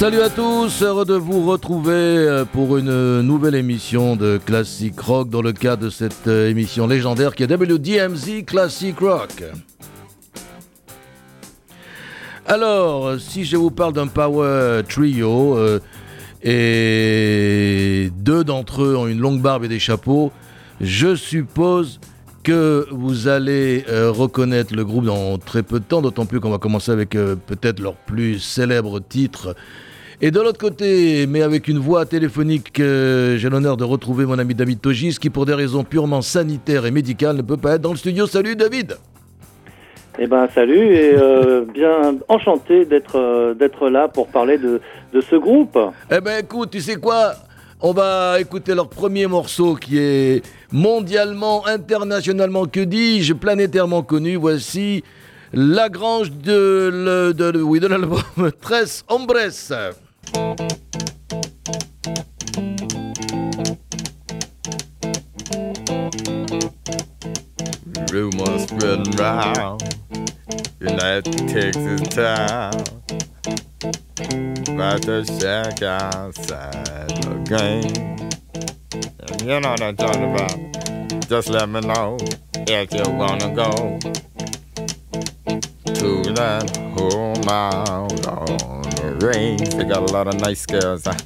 Salut à tous, heureux de vous retrouver euh, pour une nouvelle émission de Classic Rock dans le cadre de cette euh, émission légendaire qui est WDMZ Classic Rock. Alors, si je vous parle d'un power trio euh, et deux d'entre eux ont une longue barbe et des chapeaux, je suppose que vous allez reconnaître le groupe dans très peu de temps, d'autant plus qu'on va commencer avec peut-être leur plus célèbre titre et de l'autre côté, mais avec une voix téléphonique, euh, j'ai l'honneur de retrouver mon ami David Togis, qui pour des raisons purement sanitaires et médicales ne peut pas être dans le studio. Salut David eh ben salut et euh, bien enchanté d'être euh, d'être là pour parler de, de ce groupe. Eh ben écoute, tu sais quoi? On va écouter leur premier morceau qui est mondialement, internationalement, que dis-je, planétairement connu. Voici La Grange de, de, de, oui, de l'album Tres Hombres. Rumors spreading round in that Texas town about the shack outside the game. And you know what I'm talking about. Just let me know if you wanna go to that home out on the range. They got a lot of nice girls. Huh?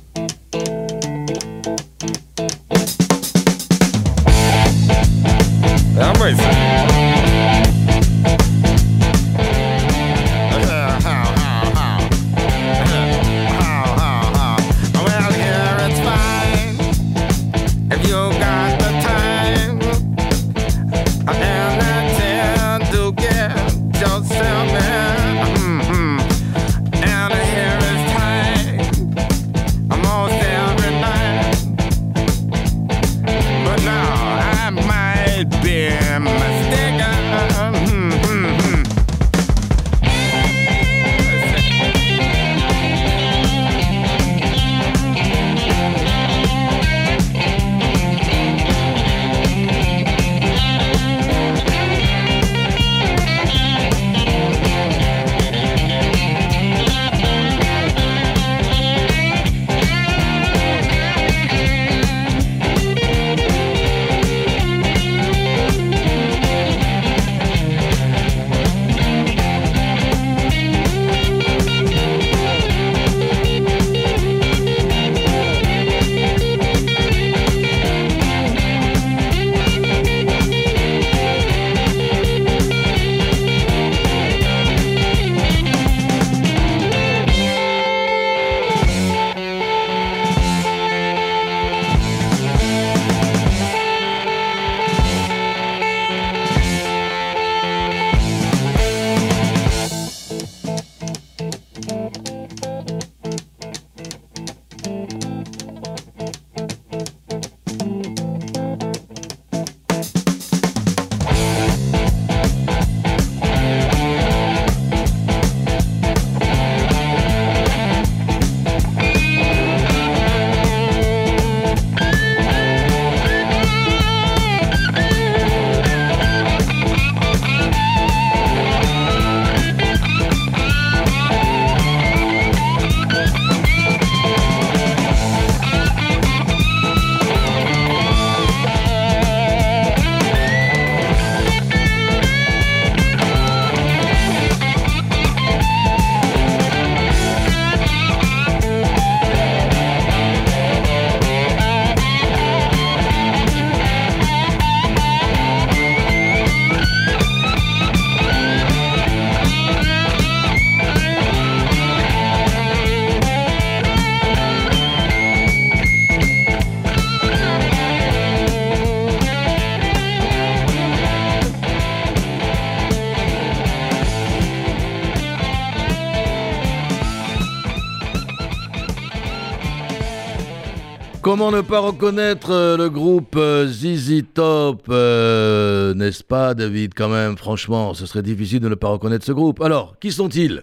Comment ne pas reconnaître euh, le groupe euh, ZZ Top, euh, n'est-ce pas David Quand même, franchement, ce serait difficile de ne pas reconnaître ce groupe. Alors, qui sont-ils?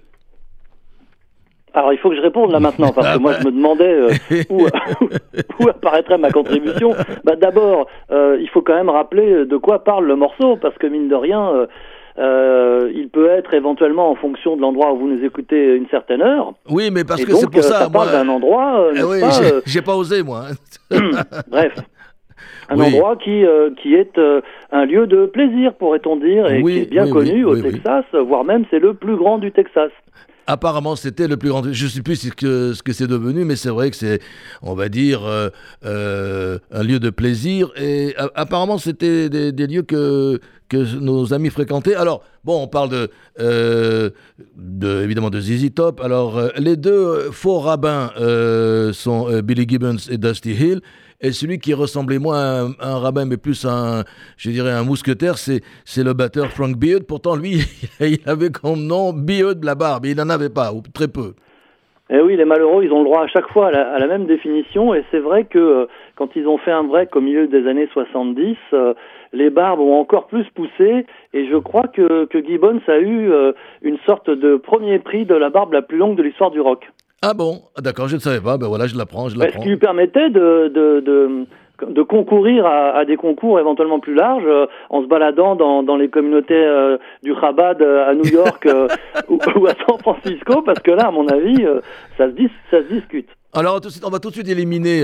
Alors, il faut que je réponde là maintenant, parce que moi, je me demandais euh, où, où apparaîtrait ma contribution. Bah, D'abord, euh, il faut quand même rappeler de quoi parle le morceau, parce que mine de rien, euh, il peut être éventuellement en fonction de l'endroit où vous nous écoutez une certaine heure. Oui, mais parce Et que c'est pour euh, ça, parle moi... d'un endroit, euh, Eh oui, j'ai- pas osé, moi. Bref. Un Oui. endroit qui, qui est un lieu de plaisir, pourrait-on dire, et Oui, qui est bien connu au. Texas, voire même c'est le plus grand du Texas. Apparemment, c'était le plus grand. Je ne sais plus ce que, ce que c'est devenu, mais c'est vrai que c'est, on va dire, euh, euh, un lieu de plaisir. Et a- apparemment, c'était des, lieux que, nos amis fréquentaient. Alors, bon, on parle de, euh, de évidemment de ZZ Top. Alors, euh, les deux euh, faux rabbins euh, sont euh, Billy Gibbons et Dusty Hill. Et celui qui ressemblait moins à un, rabbin, mais plus à un, je dirais, un mousquetaire, c'est, le batteur Frank Beard. Pourtant, lui, il avait comme nom Beard la barbe. Il n'en avait pas, ou très peu. Et oui, les malheureux, ils ont le droit à chaque fois à la, à la même définition, et c'est vrai que euh, quand ils ont fait un break au milieu des années 70, euh, les barbes ont encore plus poussé, et je crois que, que Gibbons a eu euh, une sorte de premier prix de la barbe la plus longue de l'histoire du rock. Ah bon? Ah, D'accord, je ne savais pas. Ben voilà, je l'apprends, je Ouais, Ce l'apprends. qui lui permettait de, de, de, de concourir à, à des concours éventuellement plus larges euh, en se baladant dans, dans les communautés euh, du Chabad euh, à New York ou, ou à San Francisco, parce que là, à mon avis, ça, se dis, ça se discute. Alors, on va tout de suite éliminer,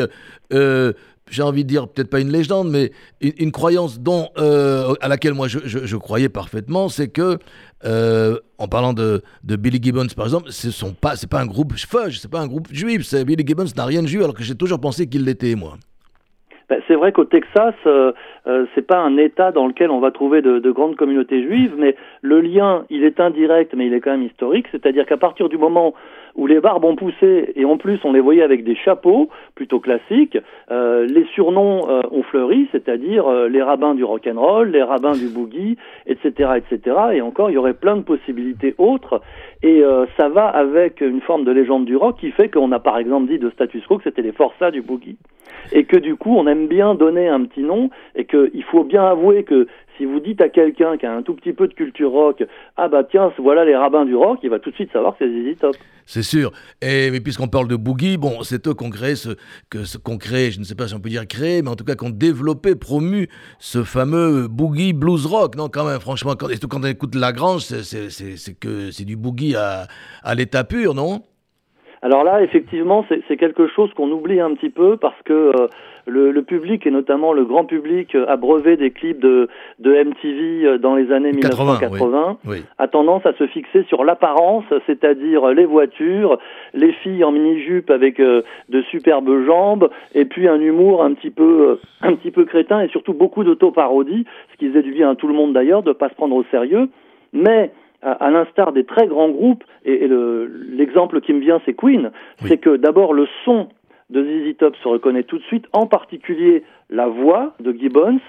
j'ai envie de dire, peut-être pas une légende, mais une, croyance dont, euh, à laquelle moi je, croyais parfaitement, c'est que, euh, en parlant de, de Billy Gibbons par exemple, ce sont pas, pas un groupe fudge, c'est pas un groupe juif. Billy Gibbons n'a rien de juif, alors que j'ai toujours pensé qu'il l'était, moi. Ben, c'est vrai qu'au Texas, euh, euh, c'est pas un État dans lequel on va trouver de grandes communautés juives, mais le lien, il est indirect, mais il est quand même historique. C'est-à-dire qu'à partir du moment où les barbes ont poussé, et en plus on les voyait avec des chapeaux plutôt classiques, euh, les surnoms euh, ont fleuri, c'est-à-dire euh, les rabbins du rock'n'roll, les rabbins du boogie, etc., etc. Et encore, il y aurait plein de possibilités autres. Et euh, ça va avec une forme de légende du rock qui fait qu'on a par exemple dit de status quo que c'était les forçats du boogie et que du coup on aime bien donner un petit nom et qu'il faut bien avouer que si vous dites à quelqu'un qui a un tout petit peu de culture rock, ah bah tiens, voilà les rabbins du rock, il va tout de suite savoir que c'est ZZ Top. C'est sûr. Et mais puisqu'on parle de boogie, bon, c'est eux qu'on crée, ce, que, ce, qu'on crée, je ne sais pas si on peut dire créé, mais en tout cas qu'on développé, promu ce fameux boogie blues rock. Non, quand même, franchement, quand, et quand on écoute Lagrange, c'est, que c'est du boogie à, à l'état pur, non? Alors là, effectivement, c'est c'est quelque chose qu'on oublie un petit peu parce que euh, le, le public et notamment le grand public euh, abreuvé des clips de, de MTV euh, dans les années 80, 1980 Oui. a tendance à se fixer sur l'apparence, c'est-à-dire les voitures, les filles en mini-jupe avec euh, de superbes jambes, et puis un humour un petit peu, euh, un petit peu crétin et surtout beaucoup d'autoparodie, ce qui faisait du bien à tout le monde d'ailleurs de pas se prendre au sérieux. Mais à, l'instar des très grands groupes, et, et le- l'exemple qui me vient c'est Queen, Oui. c'est que d'abord le son de ZZ Top se reconnaît tout de suite, en particulier la voix de Gibbons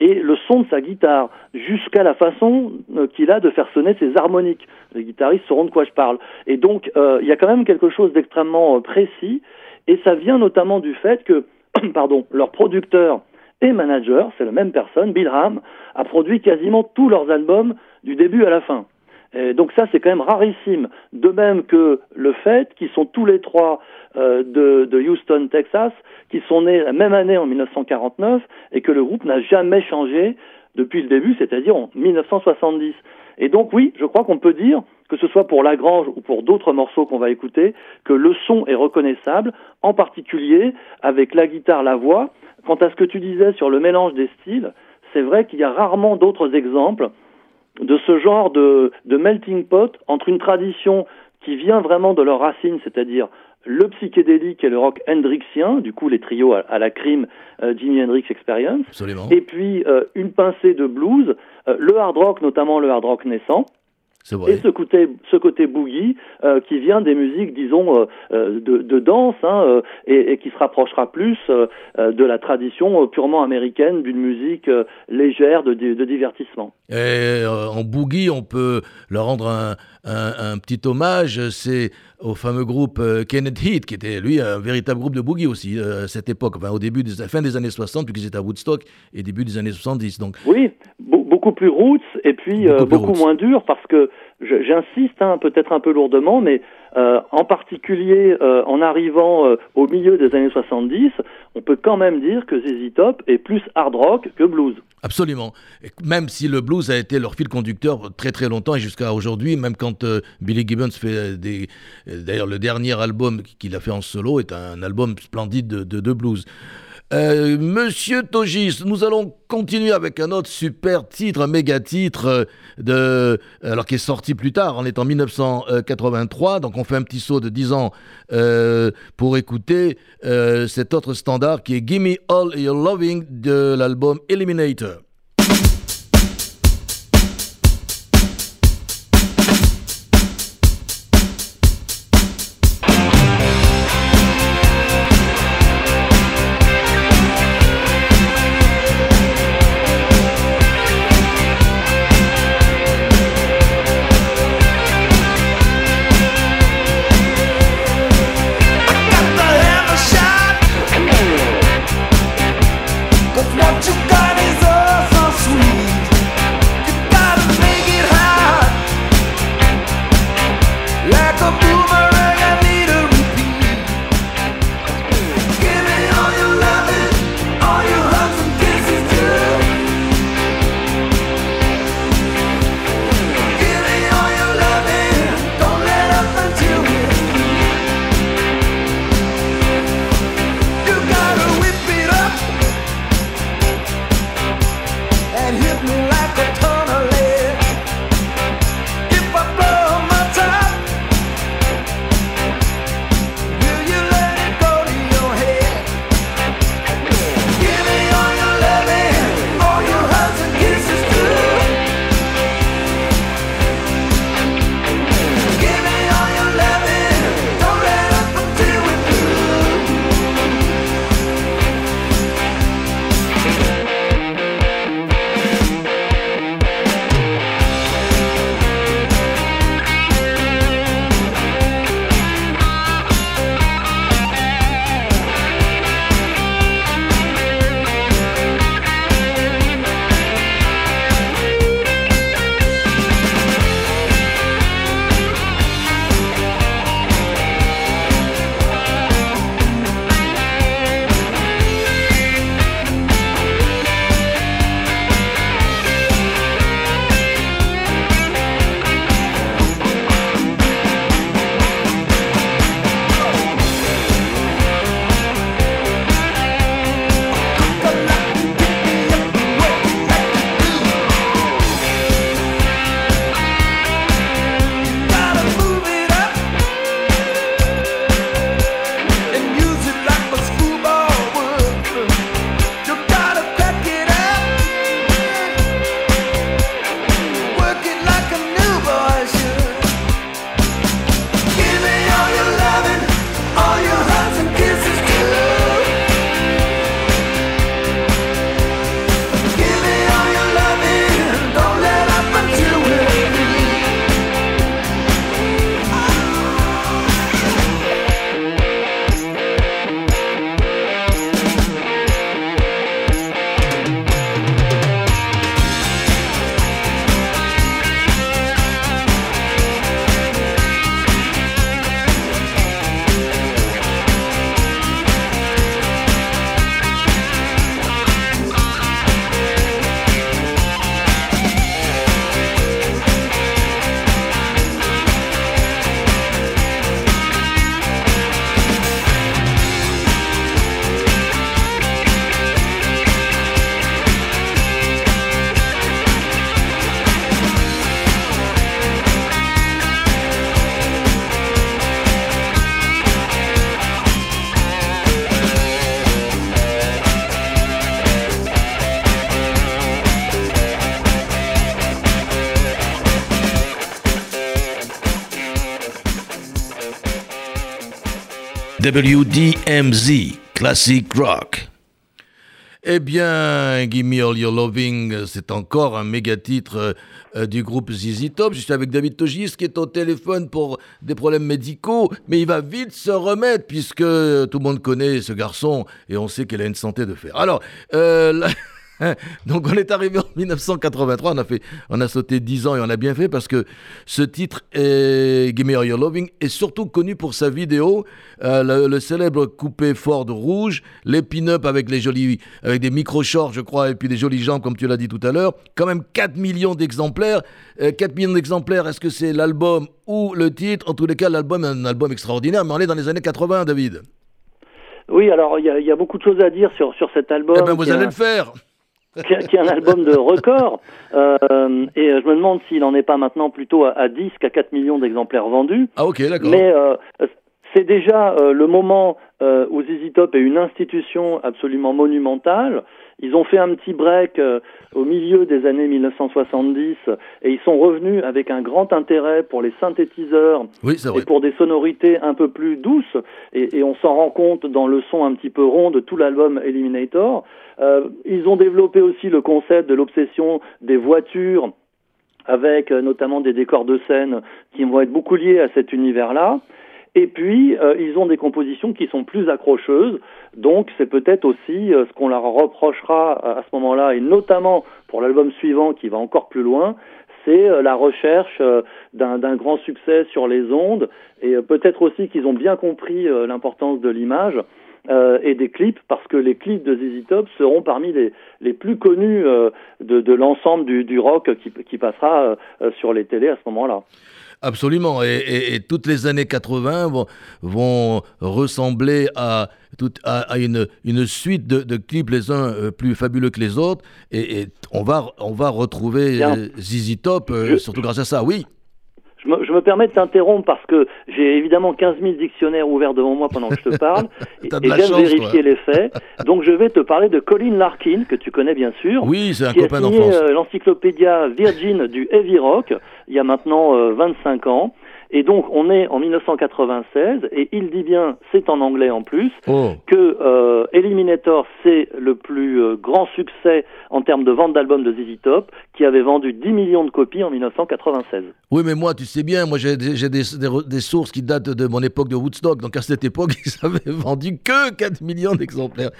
et le son de sa guitare, jusqu'à la façon euh, qu'il a de faire sonner ses harmoniques. Les guitaristes sauront de quoi je parle. Et donc, euh, il y a quand même quelque chose d'extrêmement euh, précis, et ça vient notamment du fait que, pardon, leur producteur et manager, c'est la même personne, Bill Ham, a produit quasiment tous leurs albums du début à la fin. Et donc ça, c'est quand même rarissime. De même que le fait qu'ils sont tous les trois euh, de, de Houston, Texas, qui sont nés la même année en 1949, et que le groupe n'a jamais changé depuis le début, c'est-à-dire en 1970. Et donc oui, je crois qu'on peut dire, que ce soit pour Lagrange ou pour d'autres morceaux qu'on va écouter, que le son est reconnaissable, en particulier avec la guitare, la voix. Quant à ce que tu disais sur le mélange des styles, c'est vrai qu'il y a rarement d'autres exemples de ce genre de, de melting pot entre une tradition qui vient vraiment de leurs racines, c'est-à-dire le psychédélique et le rock hendrixien, du coup les trios à, à la crime euh, Jimi Hendrix Experience, Absolument. et puis euh, une pincée de blues, euh, le hard rock, notamment le hard rock naissant, et ce côté, ce côté boogie euh, qui vient des musiques, disons, euh, euh, de, de, danse hein, et, et, qui se rapprochera plus de la tradition purement américaine d'une musique légère de, de, divertissement. Et en boogie, on peut leur rendre un, un, un petit hommage, c'est au fameux groupe Kenneth Heat, qui était lui un véritable groupe de boogie aussi à cette époque, enfin, au début, des, fin des années 60, puisqu'ils étaient à Woodstock, et début des années 70. Donc. Oui, beaucoup plus roots et puis beaucoup, beaucoup moins dur parce que j'insiste hein, peut-être un peu lourdement, mais euh, en particulier euh, en arrivant euh, au milieu des années 70, on peut quand même dire que ZZ Top est plus hard rock que blues. Absolument. même si le blues a été leur fil conducteur très très longtemps et jusqu'à aujourd'hui, même quand Billy Gibbons fait des... D'ailleurs, le dernier album qu'il a fait en solo est un album splendide de, de, de blues. Euh, Monsieur Togis, nous allons continuer avec un autre super titre, un méga titre, euh, de, alors qui est sorti plus tard, on est en 1983, donc on fait un petit saut de 10 ans euh, pour écouter cet autre standard qui est Gimme All Your Loving de l'album Eliminator. WDMZ, Classic Rock. Eh bien, Gimme All Your Loving, c'est encore un méga titre euh, du groupe ZZ Top. Je suis avec David Togis qui est au téléphone pour des problèmes médicaux, mais il va vite se remettre puisque tout le monde connaît ce garçon et on sait qu'elle a une santé de fer. Alors, euh, Donc on est arrivé en 1983, on a, fait, on a sauté 10 ans et on a bien fait parce que ce titre, est, Gimme All Your Loving, est surtout connu pour sa vidéo, euh, le, célèbre coupé Ford rouge, les pin-up avec, les jolis, avec des micro-shorts, je crois, et puis des jolies jambes, comme tu l'as dit tout à l'heure. Quand même 4 millions d'exemplaires. 4 euh, millions d'exemplaires, est-ce que c'est l'album ou le titre? En tous les cas, l'album est un album extraordinaire, mais on est dans les années 80, David. Oui, alors il y, a beaucoup de choses à dire sur, sur cet album. Eh ben, vous allez le faire qui, est un album de record. Euh, et je me demande s'il n'en est pas maintenant plutôt à, à 10 qu'à 4 millions d'exemplaires vendus. Ah ok, d'accord. Mais euh, c'est déjà euh, le moment où ZZ Top est une institution absolument monumentale. Ils ont fait un petit break au milieu des années 1970 et ils sont revenus avec un grand intérêt pour les synthétiseurs et pour des sonorités un peu plus douces. Et, et on s'en rend compte dans le son un petit peu rond de tout l'album Eliminator. Euh, ils ont développé aussi le concept de l'obsession des voitures avec euh, notamment des décors de scène qui vont être beaucoup liés à cet univers-là. Et puis, euh, ils ont des compositions qui sont plus accrocheuses. Donc, c'est peut-être aussi ce qu'on leur reprochera à, ce moment-là, et notamment pour l'album suivant qui va encore plus loin, c'est la recherche d'un grand succès sur les ondes. Et peut-être aussi qu'ils ont bien compris l'importance de l'image. Euh, et des clips, parce que les clips de ZZ Top seront parmi les, plus connus euh, de, l'ensemble du, rock qui, passera euh, sur les télés à ce moment-là. Absolument, et, et, toutes les années 80 vont, vont ressembler à, tout, à, une, une, suite de, de, clips, les uns plus fabuleux que les autres, et, et on, va, on va retrouver ZZ Top, surtout grâce à ça, oui. Je me, je me, permets de t'interrompre parce que j'ai évidemment 15 000 dictionnaires ouverts devant moi pendant que je te parle et, et j'aime vérifier les faits. Donc je vais te parler de Colin Larkin, que tu connais bien sûr. Oui, c'est un qui copain d'enfance. Euh, l'encyclopédia Virgin du Heavy Rock il y a maintenant euh, 25 ans. Et donc, on est en 1996, et il dit bien, c'est en anglais en plus, oh. que euh, Eliminator, c'est le plus euh, grand succès en termes de vente d'albums de ZZ Top, qui avait vendu 10 millions de copies en 1996. Oui, mais moi, tu sais bien, moi j'ai des, des, des, sources qui datent de mon époque de Woodstock, donc à cette époque, ils avaient vendu que 4 millions d'exemplaires.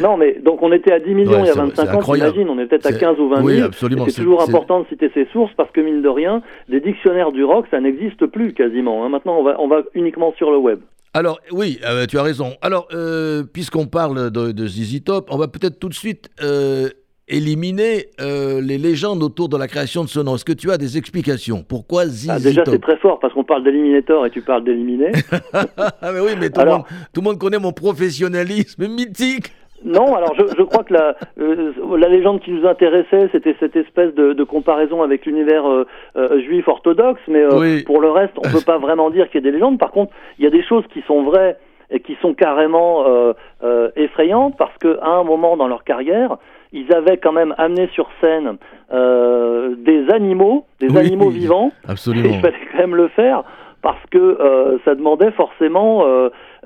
Non, mais donc on était à 10 millions ouais, il y a 25 ans, t'imagines, on est peut-être à 15 ou 20 000. Oui, absolument. C'est toujours important de citer ces sources, parce que mine de rien, les dictionnaires du rock, ça n'existe plus quasiment. Hein. Maintenant, on va, on va uniquement sur le web. Alors, oui, euh, tu as raison. Alors, euh, puisqu'on parle de, de ZZ Top, on va peut-être tout de suite euh, éliminer les légendes autour de la création de ce nom. Est-ce que tu as des explications? Pourquoi ZZ ah, Déjà, c'est très fort parce qu'on parle d'Eliminator et tu parles d'éliminer. ah, mais oui, mais tout, Alors... monde, tout le monde connaît mon professionnalisme mythique. Non, alors je, je crois que la, euh, la légende qui nous intéressait, c'était cette espèce de, de comparaison avec l'univers euh, euh, juif orthodoxe, mais euh, oui. pour le reste, on peut pas vraiment dire qu'il y a des légendes. Par contre, il y a des choses qui sont vraies et qui sont carrément euh, effrayantes parce qu'à un moment dans leur carrière, ils avaient quand même amené sur scène des animaux, des oui, animaux vivants. Absolument. Et il fallait quand même le faire parce que ça demandait forcément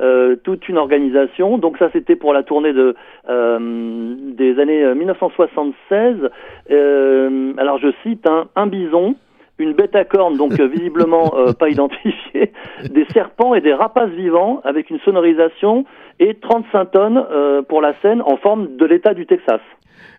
euh, toute une organisation. Donc ça, c'était pour la tournée de, euh, des années 1976. Euh, alors je cite hein, un bison, une bête à cornes, donc visiblement euh, pas identifiée, des serpents et des rapaces vivants avec une sonorisation et 35 tonnes euh, pour la scène en forme de l'État du Texas.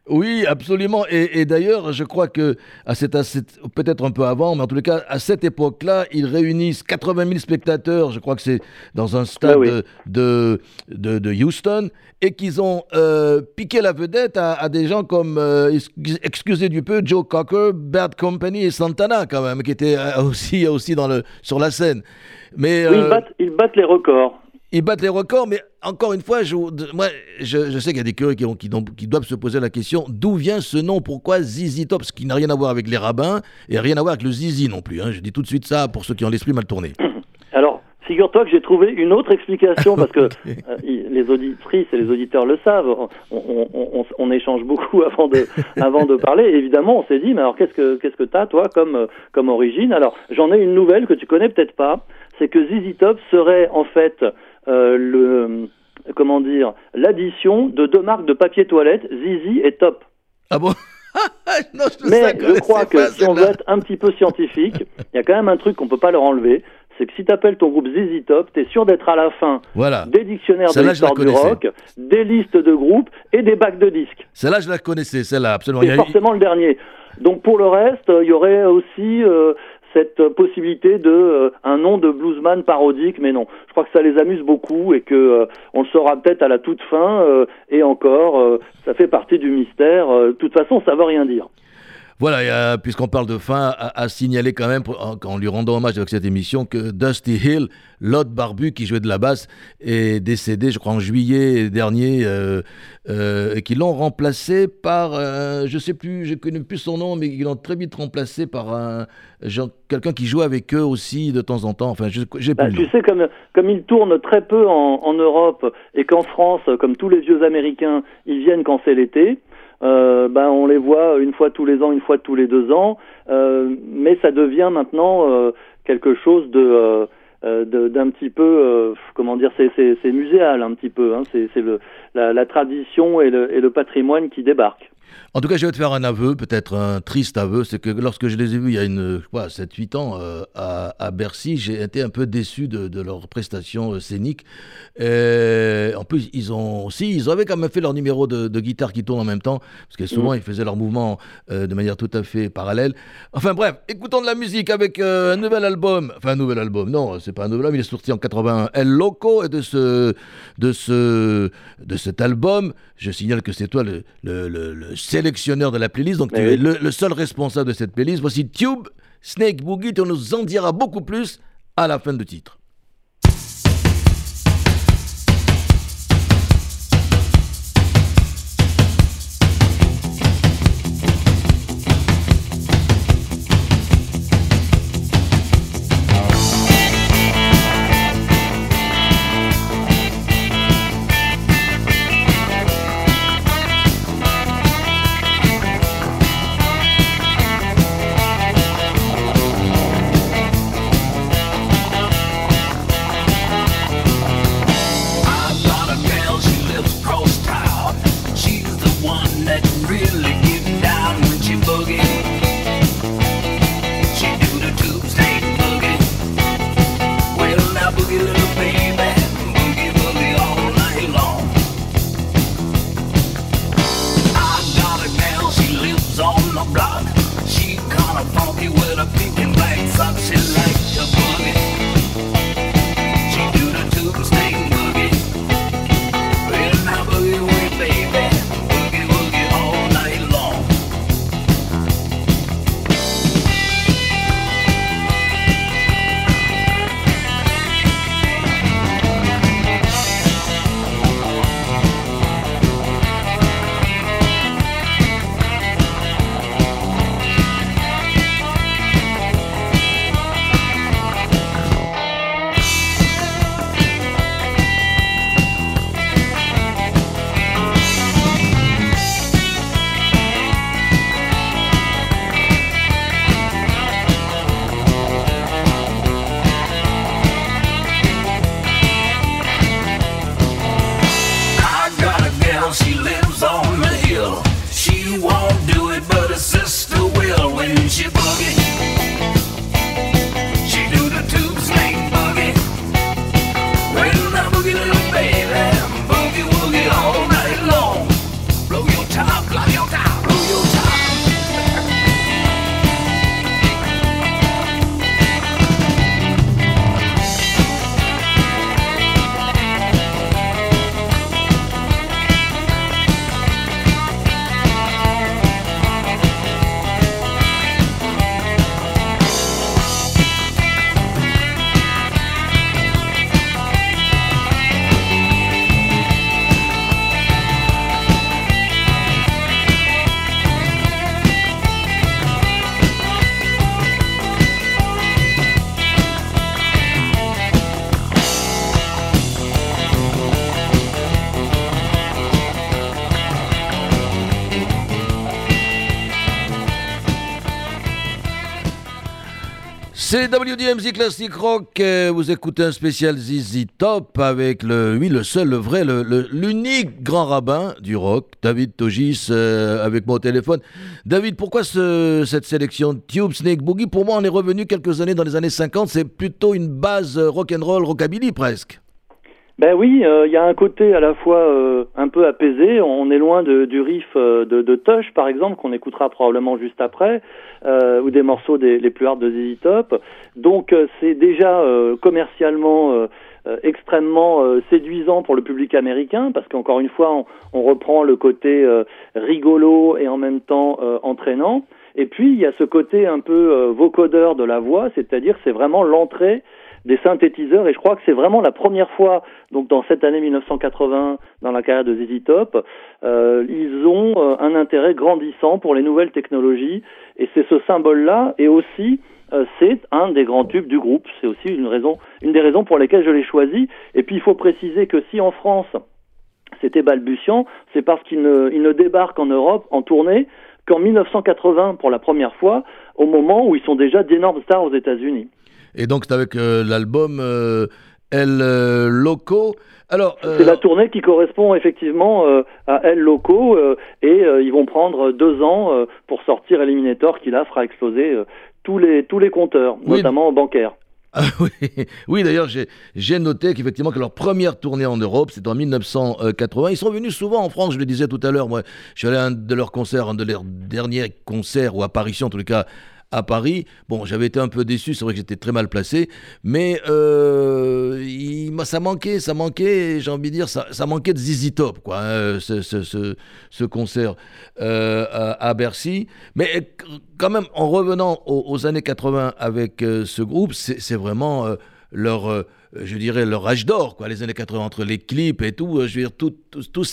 Oui, absolument. Et, et d'ailleurs, je crois que à cette, cette peut-être un peu avant, mais en tous les cas, à cette époque-là, ils réunissent 80 000 spectateurs. Je crois que c'est dans un stade oui. de, de, Houston, et qu'ils ont euh, piqué la vedette à, à des gens comme, euh, ex- excusez du peu, Joe Cocker, Bad Company et Santana quand même, qui étaient euh, aussi aussi dans le sur la scène. Mais Oui, euh, ils, battent, ils battent les records. Ils battent les records, mais encore une fois, je, moi, je, je sais qu'il y a des curieux qui, ont- qui, ont- qui doivent se poser la question d'où vient ce nom? Pourquoi Zizi Top Ce qui n'a rien à voir avec les rabbins et rien à voir avec le Zizi non plus. hein? Je dis tout de suite ça pour ceux qui ont l'esprit mal tourné. Alors, figure-toi que j'ai trouvé une autre explication parce que euh, les auditrices et les auditeurs le savent. On, on- on- on- on échange beaucoup avant de, avant de parler. Et évidemment, on s'est dit, mais alors qu'est-ce que qu'est-ce que t'as toi comme euh, comme origine? Alors, j'en ai une nouvelle que tu connais peut-être pas. C'est que ZZ Top serait en fait le comment dire l'addition de deux marques de papier toilette, Zizi et Top. Ah bon Non, je Mais je crois que pas, si on veut être un petit peu scientifique, il y a quand même un truc qu'on peut pas leur enlever, c'est que si tu appelles ton groupe ZZ Top, tu es sûr d'être à la fin Voilà. des dictionnaires de l'histoire du rock, des listes de groupes et des bacs de disques. Celle-là, je la connaissais, celle-là, absolument. A- forcément le dernier. Donc pour le reste, euh, il y aurait aussi euh, cette possibilité de euh, un nom de bluesman parodique, mais non. Je crois que ça les amuse beaucoup et que euh, on le saura peut-être à la toute fin. euh, et encore, ça fait partie du mystère. De toute façon, ça veut rien dire. Voilà, euh, puisqu'on parle de fin, à, à signaler quand même, en, en lui rendant hommage avec cette émission, que Dusty Hill, l'autre barbu qui jouait de la basse, est décédé, je crois, en juillet dernier, euh, euh, et qu'ils l'ont remplacé par, je sais plus, je connais plus son nom, mais ils l'ont très vite remplacé par un, quelqu'un qui jouait avec eux aussi de temps en temps. Enfin, je j'ai Bah, plus tu sais, comme, comme ils tournent très peu en, en Europe et qu'en France, comme tous les vieux Américains, ils viennent quand c'est l'été, euh, ben, on les voit une fois tous les ans, une fois tous les deux ans, euh, mais ça devient maintenant euh, quelque chose de... euh, euh, d'un petit peu euh, comment dire c'est muséal un petit peu hein, c'est c'est le la, la tradition et le, et le patrimoine qui débarquent En tout cas, je vais te faire un aveu, peut-être un triste aveu, c'est que lorsque je les ai vus il y a une, crois, 7-8 ans euh, à, à Bercy, j'ai été un peu déçu de, de leurs prestations euh, scéniques. Et en plus, ils ont aussi, ils avaient quand même fait leur numéro de, de guitare qui tourne en même temps, parce que souvent ils faisaient leurs mouvements euh, de manière tout à fait parallèle. Enfin bref, écoutons de la musique avec euh, un nouvel album, enfin un nouvel album, non, c'est pas un nouvel album, il est sorti en 81, El Loco, et de ce, de ce, de cet album, je signale que c'est toi le, le- le- le sélectionneur de la playlist, donc Mais tu oui. es le, le seul responsable de cette playlist. Voici Tube, Snake Boogie, tu nous en diras beaucoup plus à la fin du titre. C'est WDMZ Classic Rock. Euh, vous écoutez un spécial ZZ Top avec le, oui, le seul, le vrai, l'unique grand rabbin du rock, David Togis, euh, avec moi au téléphone. David, pourquoi cette sélection Tube Snake Boogie? Pour moi, on est revenu quelques années dans les années 50. C'est plutôt une base rock and roll, rockabilly presque. Ben oui, euh, il y a un côté à la fois euh, un peu apaisé. On est loin de, du riff euh, de, de Tush, par exemple, qu'on écoutera probablement juste après, ou des morceaux des, les plus hard de ZZ Top. Donc c'est déjà commercialement extrêmement séduisant pour le public américain, parce qu'encore une fois, on, on, reprend le côté rigolo et en même temps entraînant. Et puis il y a ce côté un peu vocodeur de la voix, c'est-à-dire c'est vraiment l'entrée des synthétiseurs et je crois que c'est vraiment la première fois donc dans cette année 1980 dans la carrière de ZZ Top euh, ils ont euh, un intérêt grandissant pour les nouvelles technologies et c'est ce symbole là et aussi euh, c'est un des grands tubes du groupe c'est aussi une raison une des raisons pour lesquelles je l'ai choisi et puis il faut préciser que si en France c'était balbutiant c'est parce qu'il ne, il ne en Europe en tournée qu'en 1980 pour la première fois au moment où ils sont déjà d'énormes stars aux États-Unis. Et donc, c'est avec euh, l'album euh, El euh, Loco. Alors, c'est la tournée qui correspond effectivement à El Loco et ils vont prendre deux ans pour sortir Eliminator qui là fera exploser tous les tous les compteurs, notamment bancaires. Ah, oui, oui d'ailleurs, j'ai noté qu'effectivement que leur première tournée en Europe, c'est en 1980. Ils sont venus souvent en France, je le disais tout à l'heure. Moi, je suis allé à un de leurs concerts, un de leurs derniers concerts ou apparitions, en les cas, à Paris. Bon, j'avais été un peu déçu, c'est vrai que j'étais très mal placé, mais euh, ça manquait, ça manquait, j'ai envie de dire, ça, manquait de Zizi Top, quoi, hein, ce, ce, ce, concert euh, à, Bercy. Mais quand même, en revenant aux, années 80 avec euh, ce groupe, c'est vraiment leur, je dirais, leur âge d'or, quoi, les années 80, entre les clips et tout, je veux dire, tout, tout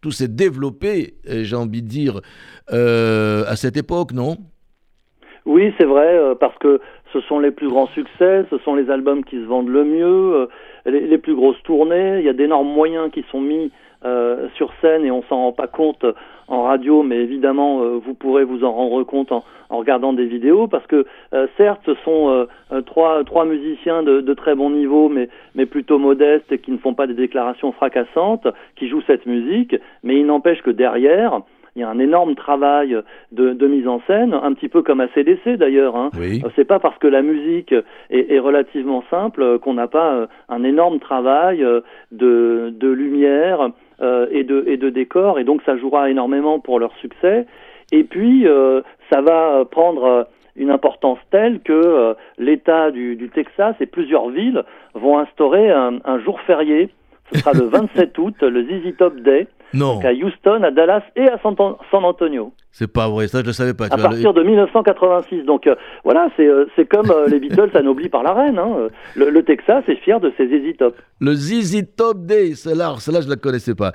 tout s'est développé, j'ai envie de dire, à cette époque, non? Oui, c'est vrai, euh, parce que ce sont les plus grands succès, ce sont les albums qui se vendent le mieux, euh, les, plus grosses tournées, il y a d'énormes moyens qui sont mis euh, sur scène et on s'en rend pas compte en radio, mais évidemment vous pourrez vous en rendre compte en, regardant des vidéos, parce que certes ce sont trois, trois musiciens de, de, très bon niveau, mais, mais plutôt modestes et qui ne font pas des déclarations fracassantes, qui jouent cette musique, mais il n'empêche que derrière, il y a un énorme travail de, mise en scène, un petit peu comme à CDC d'ailleurs. Hein. Oui. C'est pas parce que la musique est, relativement simple qu'on n'a pas euh, un énorme travail euh, de, de lumière euh, et, de, et de décor, et donc ça jouera énormément pour leur succès. Et puis, ça va prendre une importance telle que l'État du, du, Texas et plusieurs villes vont instaurer un, un jour férié. Ce sera le 27 août, le ZZ Top Day. Non. à Houston, à Dallas et à San, Antonio. C'est pas vrai, ça je ne savais pas. À partir de 1986. Donc euh, voilà, c'est euh, comme euh, les Beatles anoblis par la reine. Hein. Le, Texas est fier de ses ZZ Top. Le ZZ Top Day, celle-là, celle je ne la connaissais pas.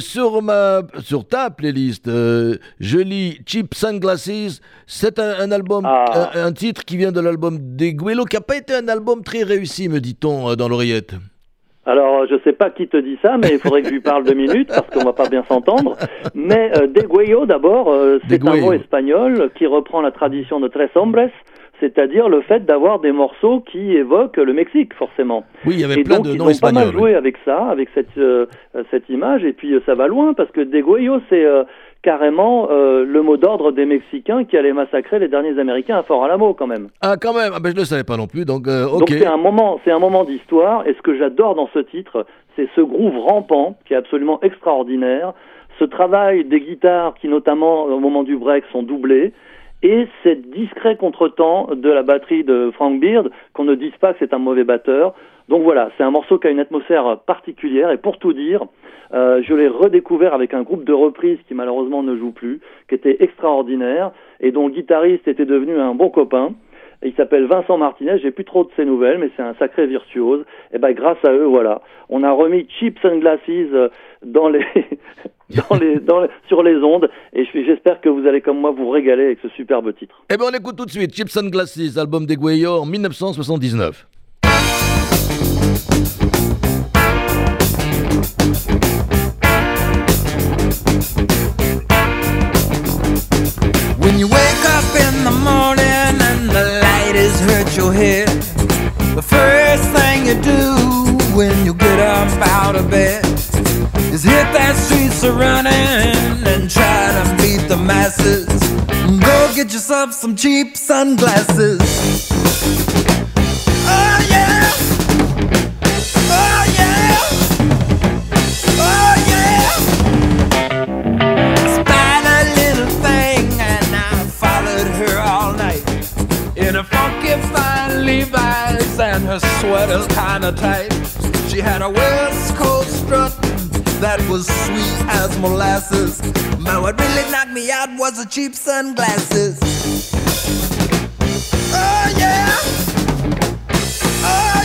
sur, ma, sur ta playlist, je lis Cheap Sunglasses. C'est un, album, ah. un, titre qui vient de l'album Deguelo, qui n'a pas été un album très réussi, me dit-on dans l'oreillette. Alors, je sais pas qui te dit ça, mais il faudrait que je lui parle deux minutes parce qu'on va pas bien s'entendre. Mais euh, Deguello, d'abord, euh, c'est un mot espagnol qui reprend la tradition de Tres Hombres, c'est-à-dire le fait d'avoir des morceaux qui évoquent le Mexique, forcément. Oui, il y avait plein de noms espagnols. Ils ont pas mal joué avec ça, avec cette, euh, cette image, et puis ça va loin parce que Deguello, c'est carrément euh, le mot d'ordre des Mexicains qui allaient massacrer les derniers Américains à Fort Alamo quand même. Ah quand même, ah, ben, je ne le savais pas non plus, donc euh, ok. Donc c'est un moment, c'est un moment d'histoire, et ce que j'adore dans ce titre, c'est ce groove rampant qui est absolument extraordinaire, ce travail des guitares qui notamment au moment du break sont doublés, et cette discret contretemps de la batterie de Frank Beard, qu'on ne dise pas que c'est un mauvais batteur. Donc voilà, c'est un morceau qui a une atmosphère particulière, et pour tout dire, euh, je l'ai redécouvert avec un groupe de reprises qui malheureusement ne joue plus, qui était extraordinaire et dont le guitariste était devenu un bon copain. Il s'appelle Vincent Martinez, j'ai plus trop de ses nouvelles, mais c'est un sacré virtuose. Et ben grâce à eux, voilà, on a remis Chips and Glasses euh, dans les, dans les, dans sur les ondes. Et j'espère que vous allez comme moi vous régaler avec ce superbe titre. Eh ben on écoute tout de suite Chips and Glasses, album en 1979. When you wake up in the morning and the light has hurt your head. The first thing you do when you get up out of bed is hit that streets a running and try to beat the masses. Go get yourself some cheap sunglasses. Oh yeah! Her sweater's kinda tight. She had a West Coast strut that was sweet as molasses. But what really knocked me out was the cheap sunglasses. Oh yeah! Oh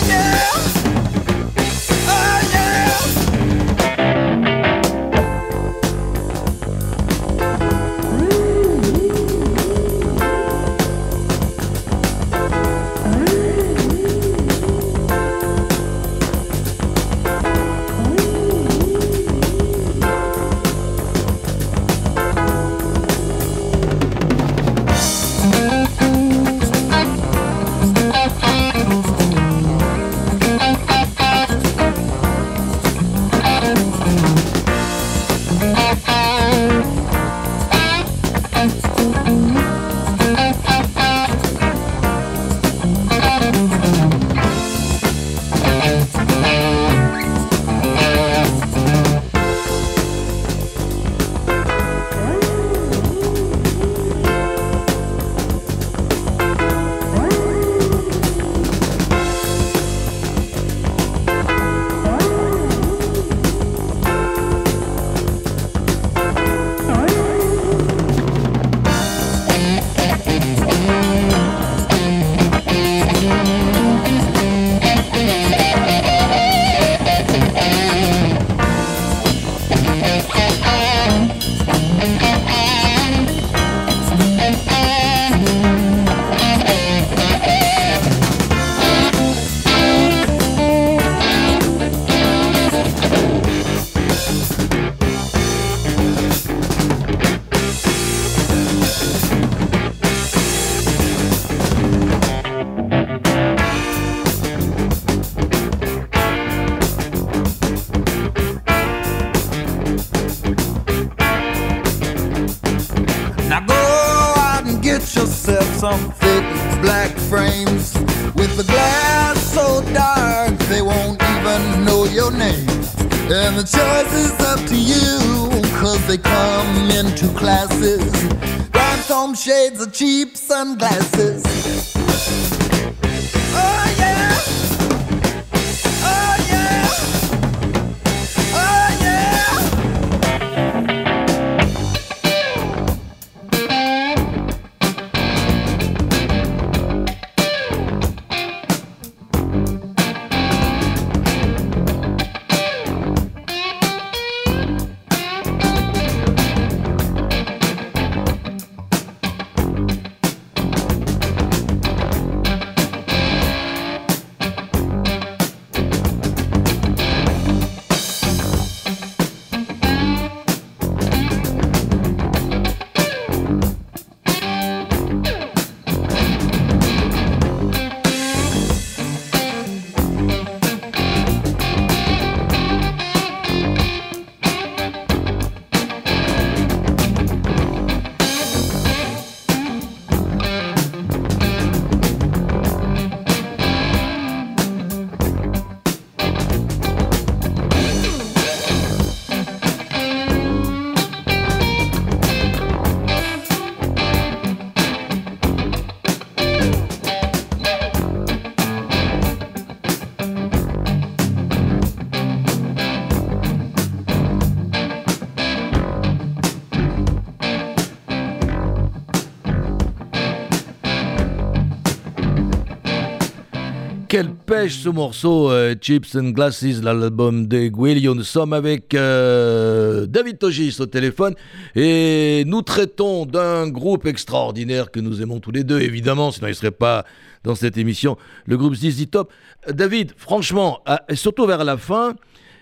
pêche ce morceau, euh, Chips and Glasses, l'album de Guilio. Nous sommes avec euh, David Togis au téléphone et nous traitons d'un groupe extraordinaire que nous aimons tous les deux, évidemment, sinon il ne serait pas dans cette émission, le groupe ZZ Top. David, franchement, surtout vers la fin,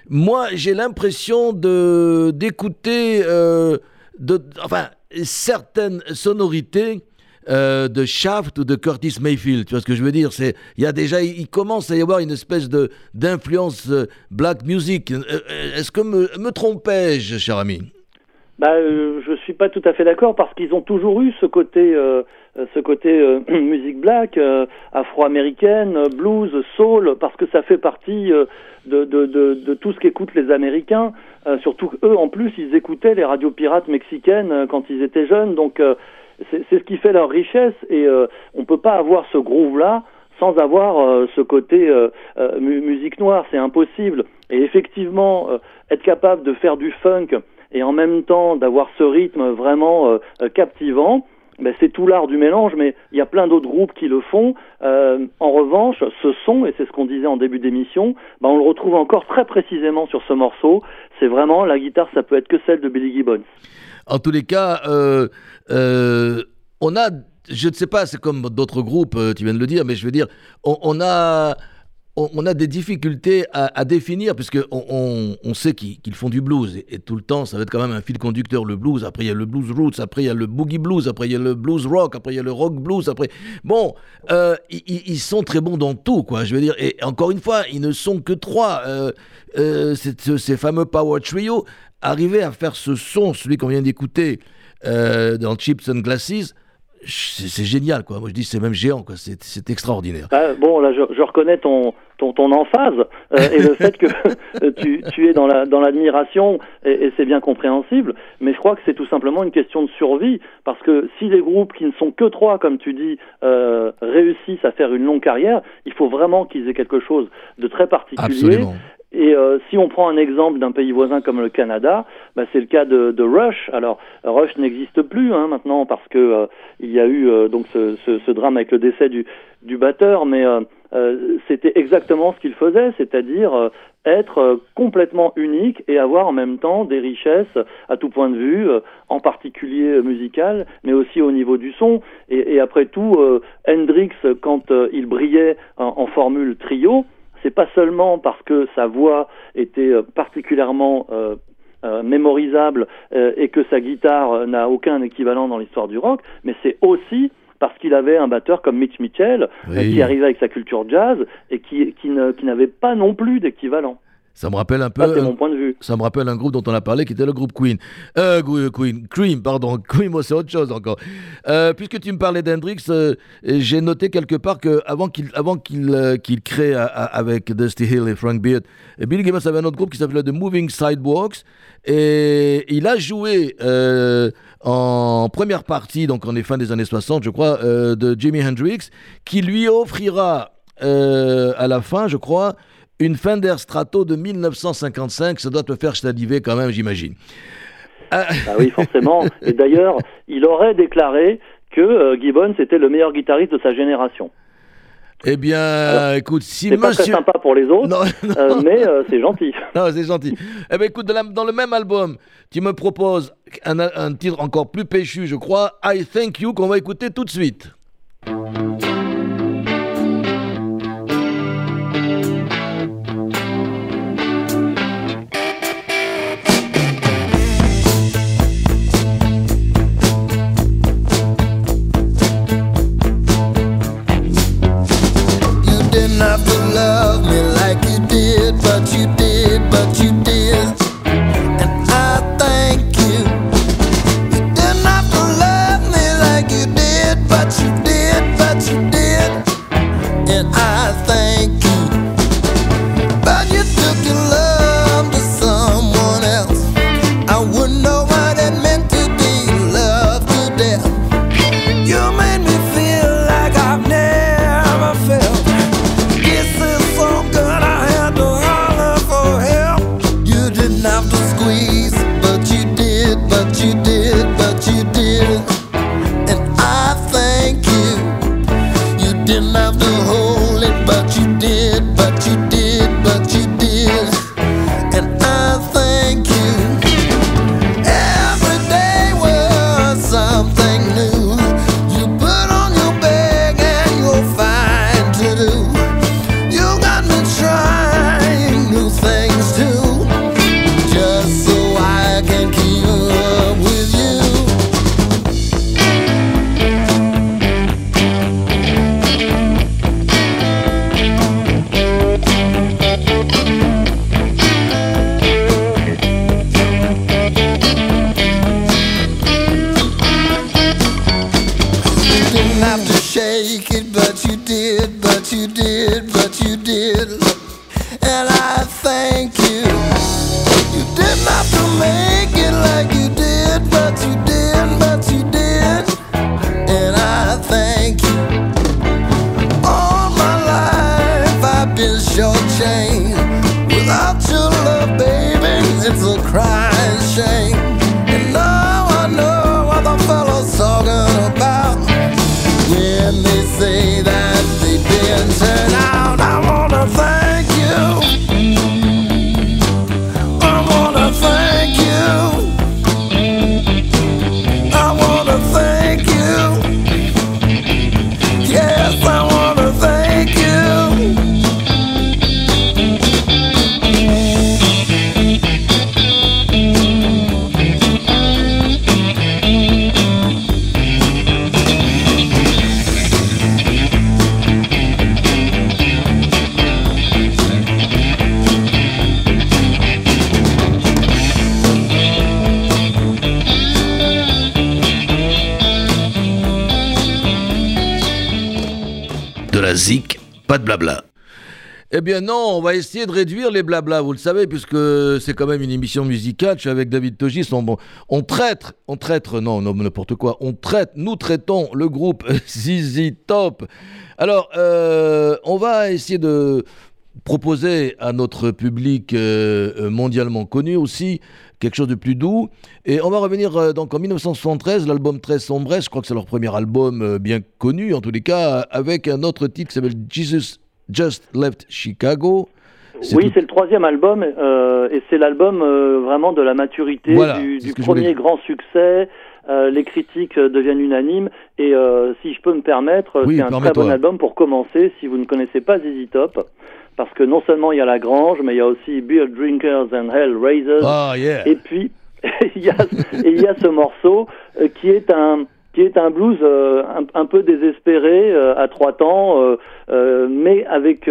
moi j'ai l'impression d'écouter euh, enfin, certaines sonorités euh, de Shaft ou de Curtis Mayfield. Tu vois ce que je veux dire? C'est il y a déjà, commence à y avoir une espèce de d'influence euh, black music. Euh, est-ce que me, me trompais-je, cher ami? Bah, je suis pas tout à fait d'accord parce qu'ils ont toujours eu ce côté, ce côté musique black, afro-américaine, blues, soul, parce que ça fait partie de, de, de, de, tout ce qu'écoutent les Américains. surtout eux, en plus, ils écoutaient les radios pirates mexicaines quand ils étaient jeunes, donc c'est ce qui fait leur richesse et euh, on peut pas avoir ce groove-là sans avoir euh, ce côté euh, musique noire, c'est impossible. Et effectivement, être capable de faire du funk et en même temps d'avoir ce rythme vraiment captivant, ben, c'est tout l'art du mélange, mais il y a plein d'autres groupes qui le font. en revanche, ce son, et c'est ce qu'on disait en début d'émission, ben, on le retrouve encore très précisément sur ce morceau. C'est vraiment, la guitare, ça peut être que celle de Billy Gibbons. En tous les cas, euh, euh, on a, je ne sais pas, c'est comme d'autres groupes, euh, tu viens de le dire, mais je veux dire, on, a on, a des difficultés à, définir, puisque on, sait qu'ils font du blues, et, tout le temps, ça va être quand même un fil conducteur, le blues. Après, il y a le blues roots, après, il y a le boogie blues, après, il y a le blues rock, après, il y a le rock blues, après. Bon, ils, sont très bons dans tout, quoi, je veux dire. Et encore une fois, ils ne sont que trois. ces fameux Power Trio, arriver à faire ce son, celui qu'on vient d'écouter euh, dans Chips and Glasses, c'est génial, quoi. Moi, je dis c'est même géant, quoi. C'est extraordinaire. Ah, bon, là, je, je, reconnais ton, ton, ton emphase euh, et le fait que tu, tu, es dans l'admiration, dans et, et c'est bien compréhensible. Mais je crois que c'est tout simplement une question de survie, parce que si les groupes qui ne sont que trois, comme tu dis, euh, réussissent à faire une longue carrière, il faut vraiment qu'ils aient quelque chose de très particulier. Absolument. Et euh, si on prend un exemple d'un pays voisin comme le Canada, bah, c'est le cas de, de, Rush. Alors Rush n'existe plus hein, maintenant parce que euh, il y a eu euh, donc ce, ce, ce, drame avec le décès du, du batteur, mais c'était exactement ce qu'il faisait, c'est-à-dire être complètement unique et avoir en même temps des richesses à tout point de vue, en particulier musical, mais aussi au niveau du son. Et, et après tout, Hendrix, quand il brillait en formule trio, c'est pas seulement parce que sa voix était euh, particulièrement euh, euh, mémorisable et que sa guitare n'a aucun équivalent dans l'histoire du rock, mais c'est aussi parce qu'il avait un batteur comme Mitch Mitchell qui arrivait avec sa culture jazz et qui, qui n'avait pas non plus d'équivalent. Ça me rappelle un peu. c'est mon point de vue. Ça me rappelle un groupe dont on a parlé qui était le groupe Queen. Euh, Queen, Cream, pardon. Queen, moi, c'est autre chose encore. Euh, puisque tu me parlais d'Hendrix, euh, j'ai noté quelque part qu'avant qu'il avant qu'il euh, qu'il crée avec Dusty Hill et Frank Beard, Billy Gibbons avait un autre groupe qui s'appelait The Moving Sidewalks. Et il a joué en première partie, donc on est fin des années 60, je crois, de Jimi Hendrix, qui lui offrira à la fin, je crois, une Fender Strato de 1955, ça doit te faire saliver quand même, j'imagine. Ah oui, forcément. Et d'ailleurs, il aurait déclaré que euh, Gibbons était le meilleur guitariste de sa génération. Eh bien, écoute, si c'est pas très sympa pour les autres, euh, mais euh, c'est gentil. Non, c'est gentil. Eh bien, écoute, dans le même album, tu me proposes un, un titre encore plus péchu, je crois, I Thank You, qu'on va écouter tout de suite. Pas de blabla. Eh bien non, on va essayer de réduire les blabla, vous le savez, puisque c'est quand même une émission musicale. Je suis avec David Togis. On, on traite, on traite, non, non, n'importe quoi. On traite, nous traitons le groupe ZZ Top. Alors, euh, on va essayer de proposer à notre public euh, mondialement connu aussi quelque chose de plus doux. Et on va revenir euh, donc en 1973, l'album Très Sombre, je crois que c'est leur premier album euh, bien connu en tous les cas, avec un autre titre qui s'appelle Jesus Just Left Chicago. Oui, tout- c'est le troisième album euh, et c'est l'album euh, vraiment de la maturité Voilà, du, voulais premier grand succès. Euh, les critiques euh, deviennent unanimes et euh, si je peux me permettre, Oui, c'est un très bon album pour commencer si vous ne connaissez pas ZZ Top. Parce que non seulement il y a La Grange, mais il y a aussi Beer Drinkers and Hell Raisers. Ah, yeah. Et puis, il y a, et il y a ce morceau euh, qui est un qui est un blues euh, un, un peu désespéré euh, à trois temps, euh, mais avec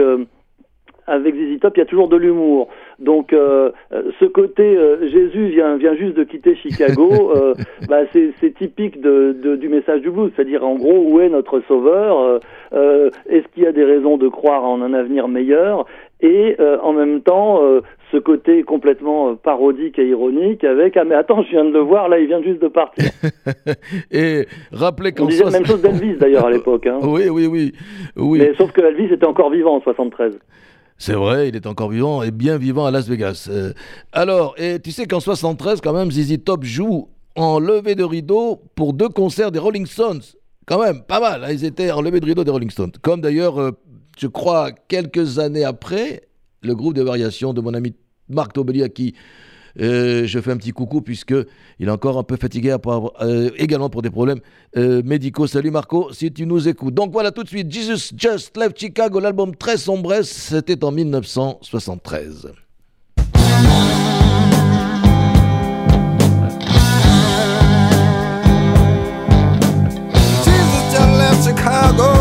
avec ZZ Top, il y a toujours de l'humour. Donc, euh, euh, ce côté euh, Jésus vient vient juste de quitter Chicago, euh, bah, c'est typique de, de- du message du blues, c'est-à-dire en gros où est notre sauveur Est-ce qu'il y a des raisons de croire en un avenir meilleur? Et en même temps, ce côté complètement parodique et ironique avec ah mais attends, je viens de le voir, là il vient juste de partir. Et rappelez On qu'en disait la même chose d'Elvis d'ailleurs à l'époque. Hein. Oui, oui, oui. oui. Mais sauf que Elvis était encore vivant en 73. C'est vrai, il est encore vivant et bien vivant à Las Vegas. Euh, alors, et tu sais qu'en 73, quand même, ZZ Top joue en levée de rideau pour deux concerts des Rolling Stones. Quand même, pas mal. hein, ils étaient en levée de rideau des Rolling Stones. Comme d'ailleurs, euh, je crois, quelques années après, le groupe de variations de mon ami Marc Tobeli, à qui euh, je fais un petit coucou, puisque il est encore un peu fatigué, euh, également pour des problèmes euh, médicaux. Salut Marco, si tu nous écoutes. Donc voilà tout de suite, Jesus Just Left Chicago, l'album très sombre, c'était en 1973. Jesus just left Chicago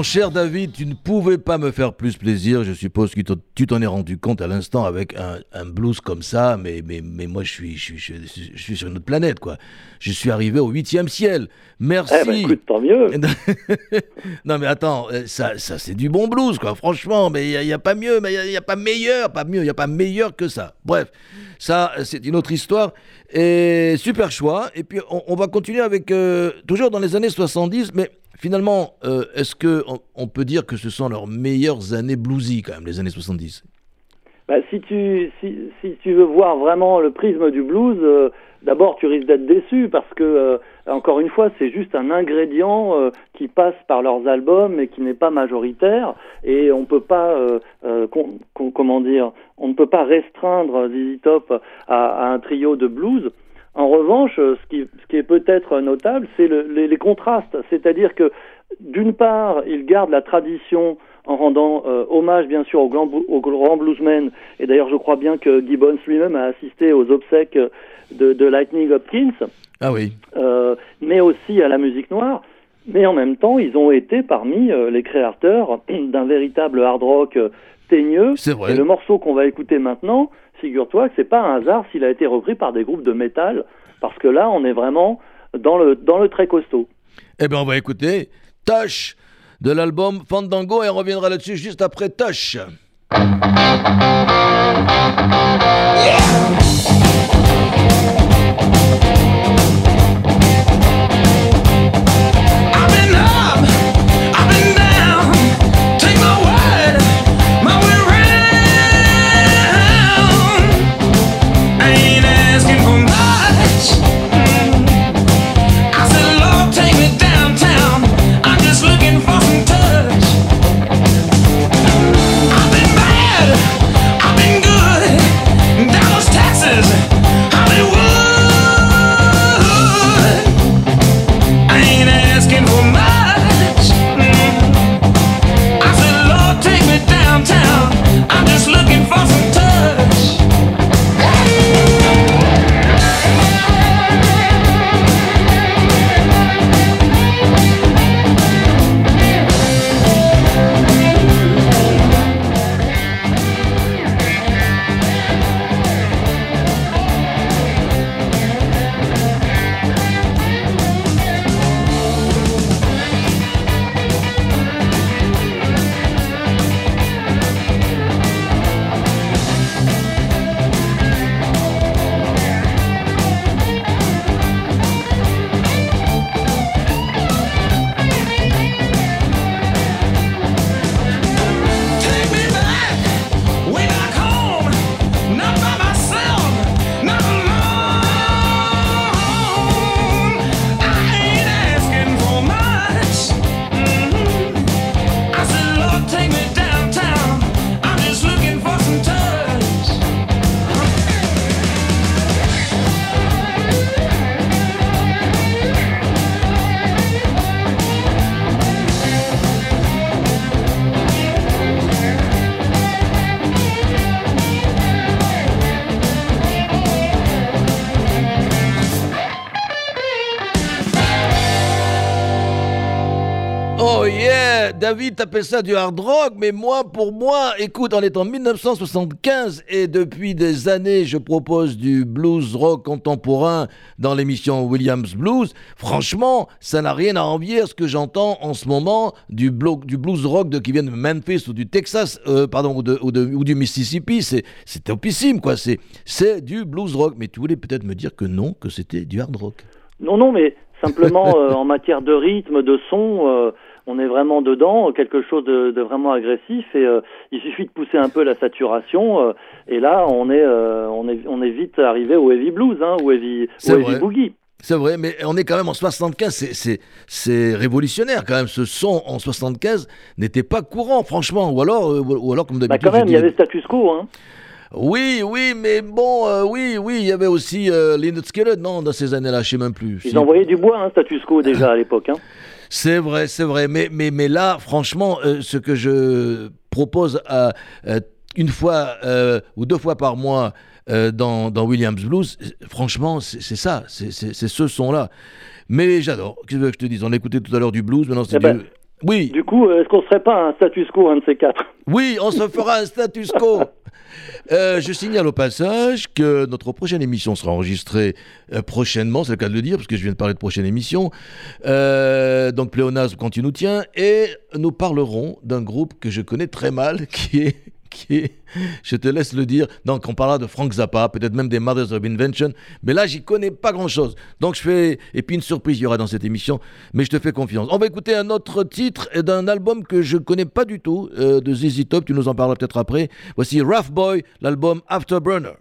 Mon cher David, tu ne pouvais pas me faire plus plaisir. Je suppose que tu t'en es rendu compte à l'instant avec un, blues comme ça, mais, mais, mais moi je suis, je, suis, je, suis sur une autre planète, quoi. Je suis arrivé au huitième ciel. Merci. Eh ben, écoute, tant mieux. non mais attends, euh, ça, ça c'est du bon blues, quoi. Franchement, mais il n'y a, pas mieux, mais il n'y a, pas meilleur, pas mieux, il n'y a pas meilleur que ça. Bref, ça c'est une autre histoire. Et super choix. Et puis on, va continuer avec, euh, toujours dans les années 70, mais Finalement, euh, est-ce qu'on on peut dire que ce sont leurs meilleures années bluesy, quand même, les années 70 bah, si, tu, veux voir vraiment le prisme du blues, euh, d'abord tu risques d'être déçu parce que, euh, encore une fois, c'est juste un ingrédient qui passe par leurs albums et qui n'est pas majoritaire. Et on peut pas, comment dire, on ne peut pas restreindre ZZ Top à un trio de blues. En revanche, ce qui, ce qui est peut-être notable, c'est le, les, les, contrastes. C'est-à-dire que, d'une part, il garde la tradition en rendant euh, hommage, bien sûr, au grand, au grand bluesman. Et d'ailleurs, je crois bien que Gibbons lui-même a assisté aux obsèques de, de Lightning Hopkins. Ah oui. Euh, mais aussi à la musique noire. Mais en même temps, ils ont été parmi euh, les créateurs d'un véritable hard rock euh, teigneux. C'est vrai. Et le morceau qu'on va écouter maintenant, figure-toi que c'est pas un hasard s'il a été repris par des groupes de métal, parce que là, on est vraiment dans le, dans le très costaud. Eh bien, on va écouter Tosh de l'album Fandango et on reviendra là-dessus juste après Tosh. David t'appelle ça du hard rock, mais moi, pour moi, écoute, on est en 1975 et depuis des années, je propose du blues rock contemporain dans l'émission Williams Blues. Franchement, ça n'a rien à envier à ce que j'entends en ce moment du, blues rock de, qui vient de Memphis ou du Texas, euh, pardon, ou, du Mississippi. C'est topissime, quoi. C'est du blues rock. Mais tu voulais peut-être me dire que non, que c'était du hard rock. Non, non, mais simplement euh, en matière de rythme, de son. Euh, on est vraiment dedans, quelque chose de, vraiment agressif et euh, il suffit de pousser un peu la saturation euh, et là on est, euh, on est on est vite arrivé au heavy blues hein, ou heavy, heavy boogie. C'est vrai, mais on est quand même en 75, c'est révolutionnaire quand même. Ce son en 75 n'était pas courant, franchement. Ou alors, ou alors comme bah, d'habitude. Bah quand même, il y avait status quo. Hein. Oui, oui, mais bon, oui, oui, il y avait aussi euh, Lynyrd non, dans ces années-là, je sais même plus. Ils envoyaient du bois, hein, status quo déjà à l'époque. Hein. C'est vrai, c'est vrai. Mais, mais, mais là, franchement, euh, ce que je propose à, euh, une fois euh, ou deux fois par mois dans, dans, Williams Blues, franchement, c'est ça, c'est ce son-là. Mais j'adore. Qu'est-ce que je te dise On a écouté tout à l'heure du blues, maintenant c'est eh ben, Oui, Du coup, euh, est-ce qu'on serait pas un status quo, un de ces quatre? Oui, on se fera un status quo. Euh, je signale au passage que notre prochaine émission sera enregistrée euh, prochainement, c'est le cas de le dire, parce que je viens de parler de prochaine émission. Euh, donc Pléonasme quand il nous tient, et nous parlerons d'un groupe que je connais très mal, qui est, je te laisse le dire, donc on parlera de Frank Zappa, peut-être même des Mothers of Invention, mais là j'y connais pas grand-chose. Donc je fais, et puis une surprise il y aura dans cette émission, mais je te fais confiance. On va écouter un autre titre d'un album que je connais pas du tout, euh, de ZZ Top, tu nous en parleras peut-être après. Voici Rough Boy, l'album Afterburner.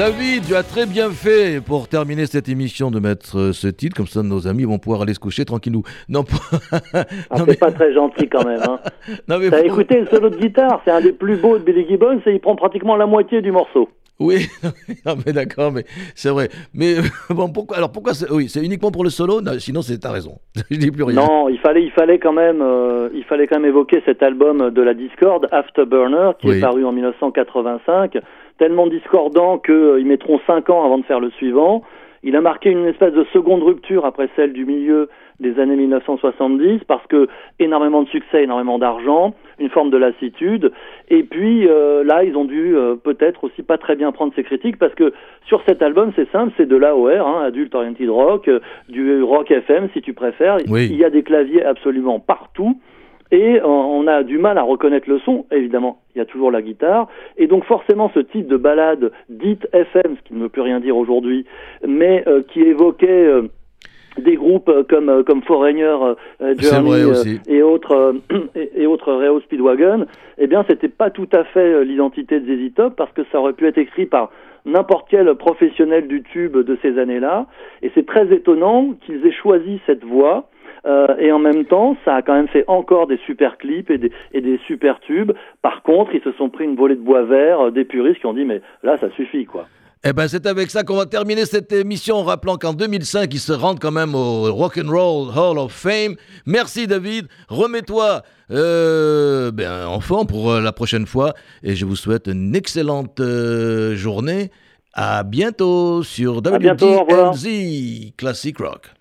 David, tu as très bien fait pour terminer cette émission de mettre euh, ce titre, comme ça nos amis vont pouvoir aller se coucher tranquillou. Non, ah, c'est pas très gentil quand même. Hein. T'as écouté le solo de guitare, c'est un des plus beaux de Billy Gibbons et il prend pratiquement la moitié du morceau. Oui, mais d'accord, mais c'est vrai. Mais bon, pourquoi Alors pourquoi Oui, c'est uniquement pour le solo? sinon, c'est ta raison. Je dis plus rien. Non, il fallait, il fallait quand même, euh, il fallait quand même évoquer cet album de la Discord, Afterburner, qui est paru en 1985, tellement discordant qu'ils euh, mettront 5 ans avant de faire le suivant. Il a marqué une espèce de seconde rupture après celle du milieu des années 1970 parce que énormément de succès, énormément d'argent, une forme de lassitude. Et puis euh, là, ils ont dû euh, peut-être aussi pas très bien prendre ces critiques parce que sur cet album, c'est simple, c'est de l'AOR, hein, Adult Oriented Rock, euh, du rock FM si tu préfères. Il y a des claviers absolument partout. Et on a du mal à reconnaître le son, évidemment, il y a toujours la guitare, et donc forcément ce type de balade dite FM, ce qui ne veut plus rien dire aujourd'hui, mais qui évoquait des groupes euh, comme euh, comme Foreigner, euh, Journey et autres et, autres Reo Speedwagon, eh bien c'était pas tout à fait l'identité de ZZ Top parce que ça aurait pu être écrit par n'importe quel professionnel du tube de ces années-là. Et c'est très étonnant qu'ils aient choisi cette voie et en même temps, ça a quand même fait encore des super clips et des, et des super tubes. Par contre, ils se sont pris une volée de bois vert, des puristes qui ont dit mais là ça suffit quoi. Eh ben, c'est avec ça qu'on va terminer cette émission en rappelant qu'en 2005, ils se rendent quand même au Rock and Roll Hall of Fame. Merci David. Remets-toi euh, ben, en forme pour euh, la prochaine fois et je vous souhaite une excellente euh, journée. À bientôt sur WDLZ Classic Rock.